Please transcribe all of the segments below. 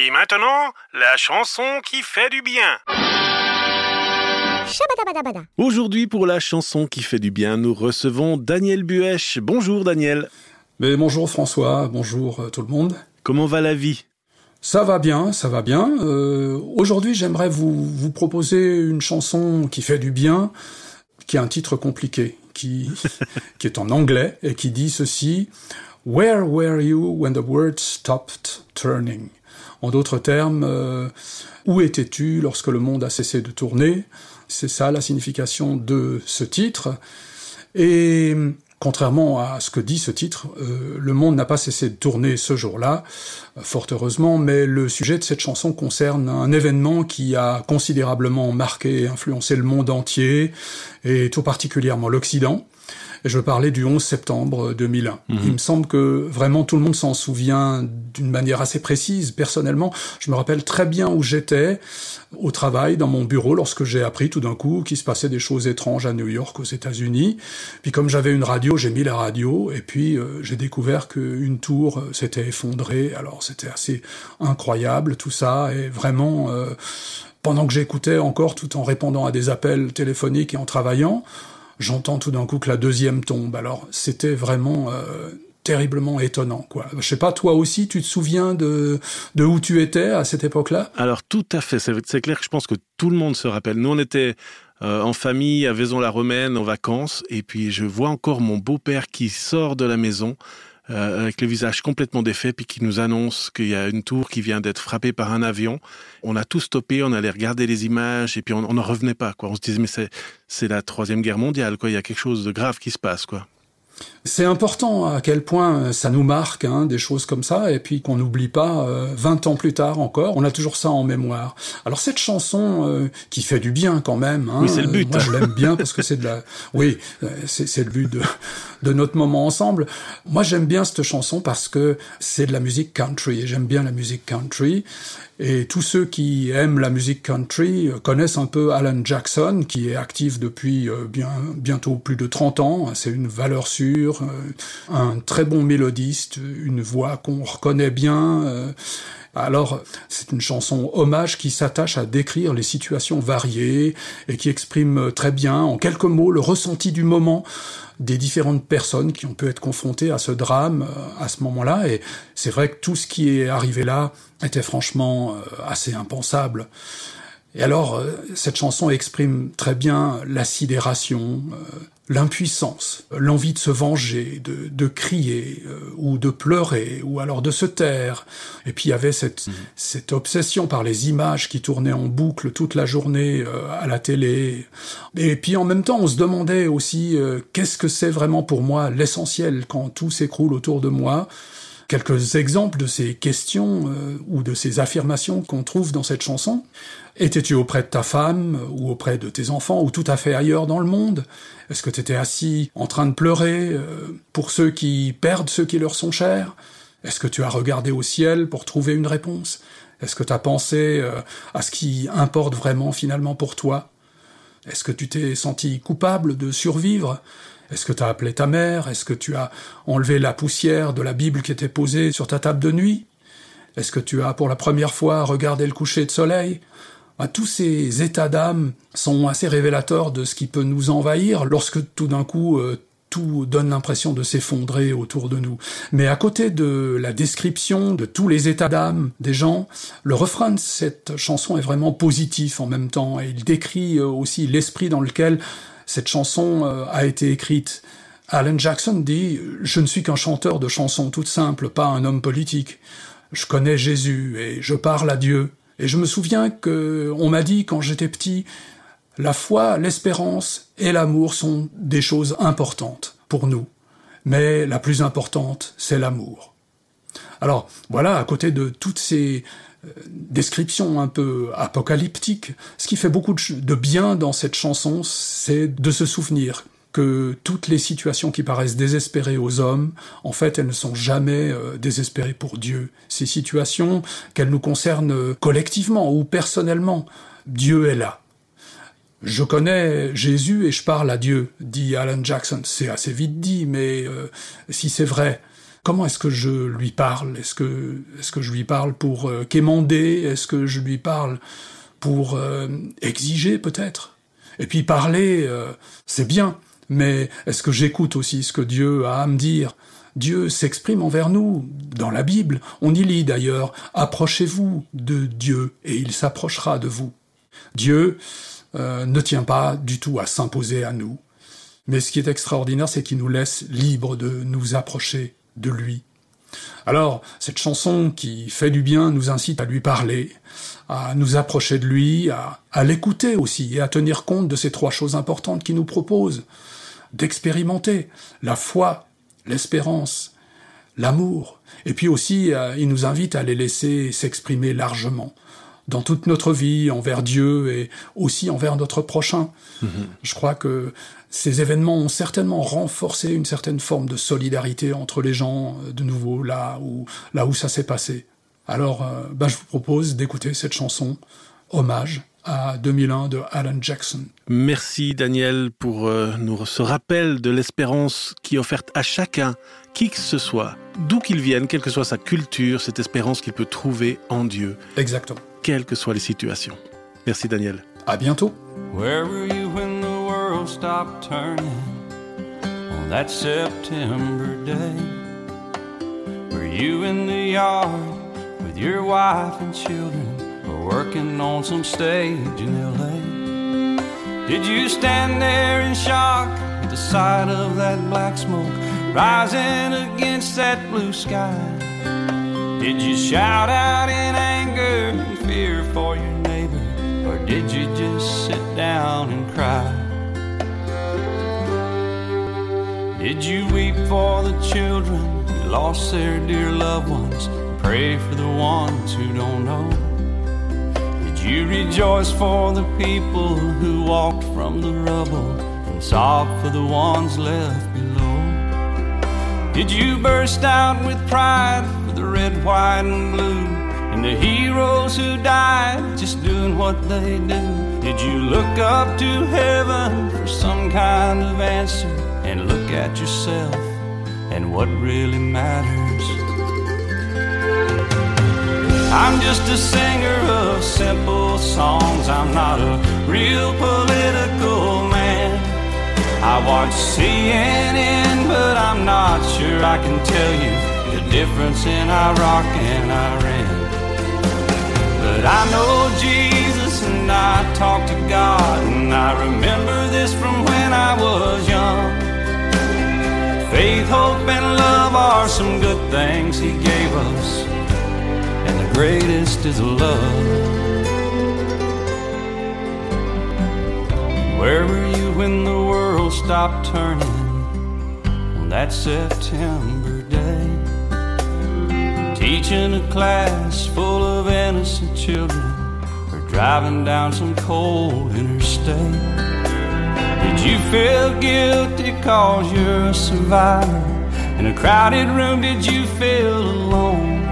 Et maintenant, la chanson qui fait du bien. Aujourd'hui, pour la chanson qui fait du bien, nous recevons Daniel Buèche. Bonjour Daniel. Mais bonjour François, bonjour euh, tout le monde. Comment va la vie? Ça va bien, ça va bien. Euh, Aujourd'hui, j'aimerais vous, vous proposer une chanson qui fait du bien, qui a un titre compliqué, qui, qui est en anglais et qui dit ceci Where were you when the world stopped turning? En d'autres termes, euh, où étais-tu lorsque le monde a cessé de tourner? C'est ça la signification de ce titre. Et contrairement à ce que dit ce titre, euh, le monde n'a pas cessé de tourner ce jour-là, fort heureusement, mais le sujet de cette chanson concerne un événement qui a considérablement marqué et influencé le monde entier, et tout particulièrement l'Occident. Et je parlais du 11 septembre 2001. Mhm. Il me semble que vraiment tout le monde s'en souvient d'une manière assez précise. Personnellement, je me rappelle très bien où j'étais au travail, dans mon bureau, lorsque j'ai appris tout d'un coup qu'il se passait des choses étranges à New York, aux États-Unis. Puis comme j'avais une radio, j'ai mis la radio, et puis euh, j'ai découvert qu'une tour euh, s'était effondrée. Alors c'était assez incroyable tout ça, et vraiment, euh, pendant que j'écoutais encore, tout en répondant à des appels téléphoniques et en travaillant, j'entends tout d'un coup que la deuxième tombe. Alors c'était vraiment euh, terriblement étonnant, quoi. Je sais pas, toi aussi, tu te souviens de, de où tu étais à cette époque-là? Alors tout à fait, c'est clair que je pense que tout le monde se rappelle. Nous, on était euh, en famille à Vaison-la-Romaine en vacances, et puis je vois encore mon beau-père qui sort de la maison euh, avec le visage complètement défait, puis qui nous annonce qu'il y a une tour qui vient d'être frappée par un avion. On a tout stoppé, on allait regarder les images, et puis on n'en revenait pas. Quoi. On se disait, mais c'est la troisième guerre mondiale, quoi. Il y a quelque chose de grave qui se passe, quoi. C'est important à quel point ça nous marque, hein, des choses comme ça, et puis qu'on n'oublie pas, euh, 20 ans plus tard encore, on a toujours ça en mémoire. Alors cette chanson euh, qui fait du bien quand même, hein, Oui, c'est le but. euh, moi je l'aime bien parce que c'est de la... Oui, euh, c'est c'est le but de, de notre moment ensemble. Moi j'aime bien cette chanson parce que c'est de la musique country, et j'aime bien la musique country. Et tous ceux qui aiment la musique country euh, connaissent un peu Alan Jackson, qui est actif depuis euh, bien, bientôt plus de 30 ans. C'est une valeur sûre, euh, un très bon mélodiste, une voix qu'on reconnaît bien. euh. Alors, c'est une chanson hommage qui s'attache à décrire les situations variées et qui exprime très bien, en quelques mots, le ressenti du moment des différentes personnes qui ont pu être confrontées à ce drame euh, à ce moment-là. Et c'est vrai que tout ce qui est arrivé là était franchement euh, assez impensable. Et alors, euh, cette chanson exprime très bien la sidération, euh, l'impuissance, l'envie de se venger, de, de crier, euh, ou de pleurer, ou alors de se taire. Et puis il y avait cette, cette obsession par les images qui tournaient en boucle toute la journée euh, à la télé. Et puis en même temps, on se demandait aussi euh, qu'est-ce que c'est vraiment pour moi l'essentiel quand tout s'écroule autour de moi. Quelques exemples de ces questions euh, ou de ces affirmations qu'on trouve dans cette chanson. Étais-tu auprès de ta femme ou auprès de tes enfants ou tout à fait ailleurs dans le monde? Est-ce que tu étais assis en train de pleurer euh, pour ceux qui perdent ceux qui leur sont chers? Est-ce que tu as regardé au ciel pour trouver une réponse? Est-ce que tu as pensé euh, à ce qui importe vraiment finalement pour toi? Est-ce que tu t'es senti coupable de survivre? Est-ce que tu as appelé ta mère? Est-ce que tu as enlevé la poussière de la Bible qui était posée sur ta table de nuit? Est-ce que tu as pour la première fois regardé le coucher de soleil? Bah, tous ces états d'âme sont assez révélateurs de ce qui peut nous envahir lorsque tout d'un coup euh, tout donne l'impression de s'effondrer autour de nous. Mais à côté de la description de tous les états d'âme des gens, le refrain de cette chanson est vraiment positif en même temps et il décrit euh, aussi l'esprit dans lequel cette chanson euh, a été écrite. Alan Jackson dit « Je ne suis qu'un chanteur de chansons toutes simples, pas un homme politique. Je connais Jésus et je parle à Dieu. Et je me souviens que on m'a dit quand j'étais petit, la foi, l'espérance et l'amour sont des choses importantes pour nous. Mais la plus importante, c'est l'amour. Alors voilà, à côté de toutes ces euh, descriptions un peu apocalyptiques, ce qui fait beaucoup de, bien dans cette chanson, c'est de se souvenir que toutes les situations qui paraissent désespérées aux hommes, en fait, elles ne sont jamais euh, désespérées pour Dieu. Ces situations, qu'elles nous concernent euh, collectivement ou personnellement, Dieu est là. Je connais Jésus et je parle à Dieu, dit Alan Jackson. C'est assez vite dit, mais euh, si c'est vrai, comment est-ce que je lui parle? Est-ce que, est-ce que je lui parle pour euh, quémander? Est-ce que je lui parle pour euh, exiger peut-être? Et puis parler, c'est bien, mais est-ce que j'écoute aussi ce que Dieu a à me dire? Dieu s'exprime envers nous dans la Bible. On y lit d'ailleurs Approchez-vous de Dieu et il s'approchera de vous. Dieu euh, ne tient pas du tout à s'imposer à nous. Mais ce qui est extraordinaire, c'est qu'il nous laisse libres de nous approcher de lui. Alors, cette chanson qui fait du bien nous incite à lui parler, à nous approcher de lui, à, à l'écouter aussi, et à tenir compte de ces trois choses importantes qu'il nous propose, d'expérimenter la foi, l'espérance, l'amour, et puis aussi euh, il nous invite à les laisser s'exprimer largement dans toute notre vie envers Dieu et aussi envers notre prochain. Mhm. Je crois que ces événements ont certainement renforcé une certaine forme de solidarité entre les gens, euh, de nouveau, là où, là où ça s'est passé. Alors, euh, ben, je vous propose d'écouter cette chanson, Hommage à 2001 de Alan Jackson. Merci Daniel pour euh, nous, ce rappel de l'espérance qui est offerte à chacun, qui que ce soit, d'où qu'il vienne, quelle que soit sa culture, cette espérance qu'il peut trouver en Dieu. Exactement. Quelles que soient les situations. Merci Daniel. À bientôt. Where were you when the world stopped turning on that September day? Were you in the yard with your wife and children or working on some stage in LA? Did you stand there in shock at the sight of that black smoke rising against that blue sky? Did you shout out in anger fear for your neighbor? Or did you just sit down and cry? Did you weep for the children who lost their dear loved ones? Pray for the ones who don't know. Did you rejoice for the people who walked from the rubble and sob for the ones left below? Did you burst out with pride for the red, white, and blue? And the heroes who died just doing what they do? Did you look up to heaven for some kind of answer? And look at yourself and what really matters. I'm just a singer of simple songs. I'm not a real political man. I watch CNN, but I'm not sure I can tell you the difference in Iraq and Iran. But I know Jesus and I talk to God, and I remember this from when I was young. Faith, hope, and love are some good things He gave us, and the greatest is love. Where were you when the world stopped turning on that September? Teaching a class full of innocent children, or driving down some cold interstate. Did you feel guilty cause you're a survivor? In a crowded room, did you feel alone?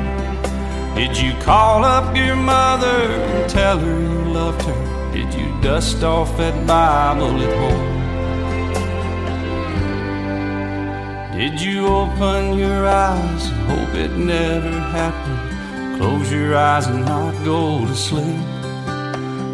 Did you call up your mother and tell her you loved her? Did you dust off that Bible at home? Did you open your eyes and hope it never happened? Close your eyes and not go to sleep.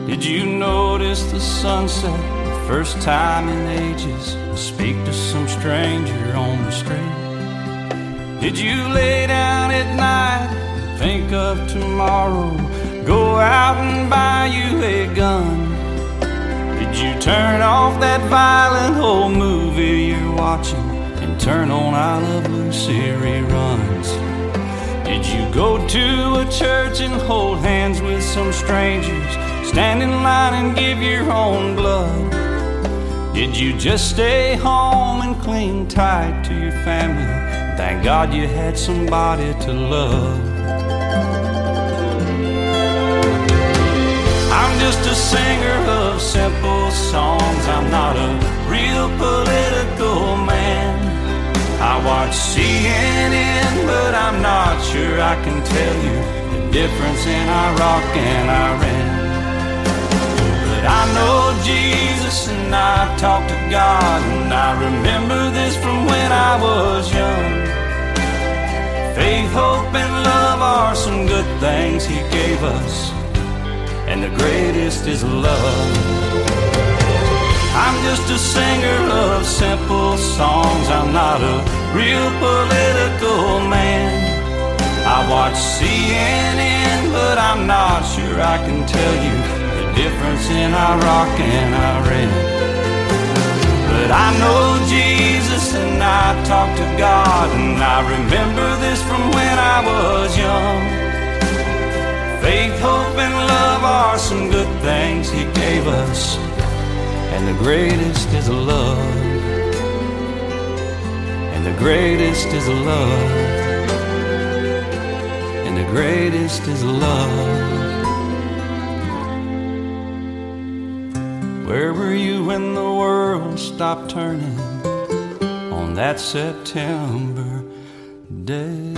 Did you notice the sunset the first time in ages? Speak to some stranger on the street. Did you lay down at night and think of tomorrow? Go out and buy you a gun. Did you turn off that violent old movie you're watching turn on I Love Lucy reruns? Did you go to a church and hold hands with some strangers? Stand in line and give your own blood? Did you just stay home and cling tight to your family? Thank God you had somebody to love. I'm just a singer of simple songs. I'm not a real political man. I watch CNN, but I'm not sure I can tell you the difference in Iraq and Iran. But I know Jesus and I talk to God, and I remember this from when I was young. Faith, hope, and love are some good things He gave us, and the greatest is love. I'm just a singer of simple songs. I'm not a real political man. I watch CNN, but I'm not sure I can tell you the difference in Iraq and Iran. But I know Jesus and I talk to God, and I remember this from when I was young. Faith, hope, and love are some good things He gave us, and the greatest is love. And the greatest is love. And the greatest is love. Where were you when the world stopped turning on that September day?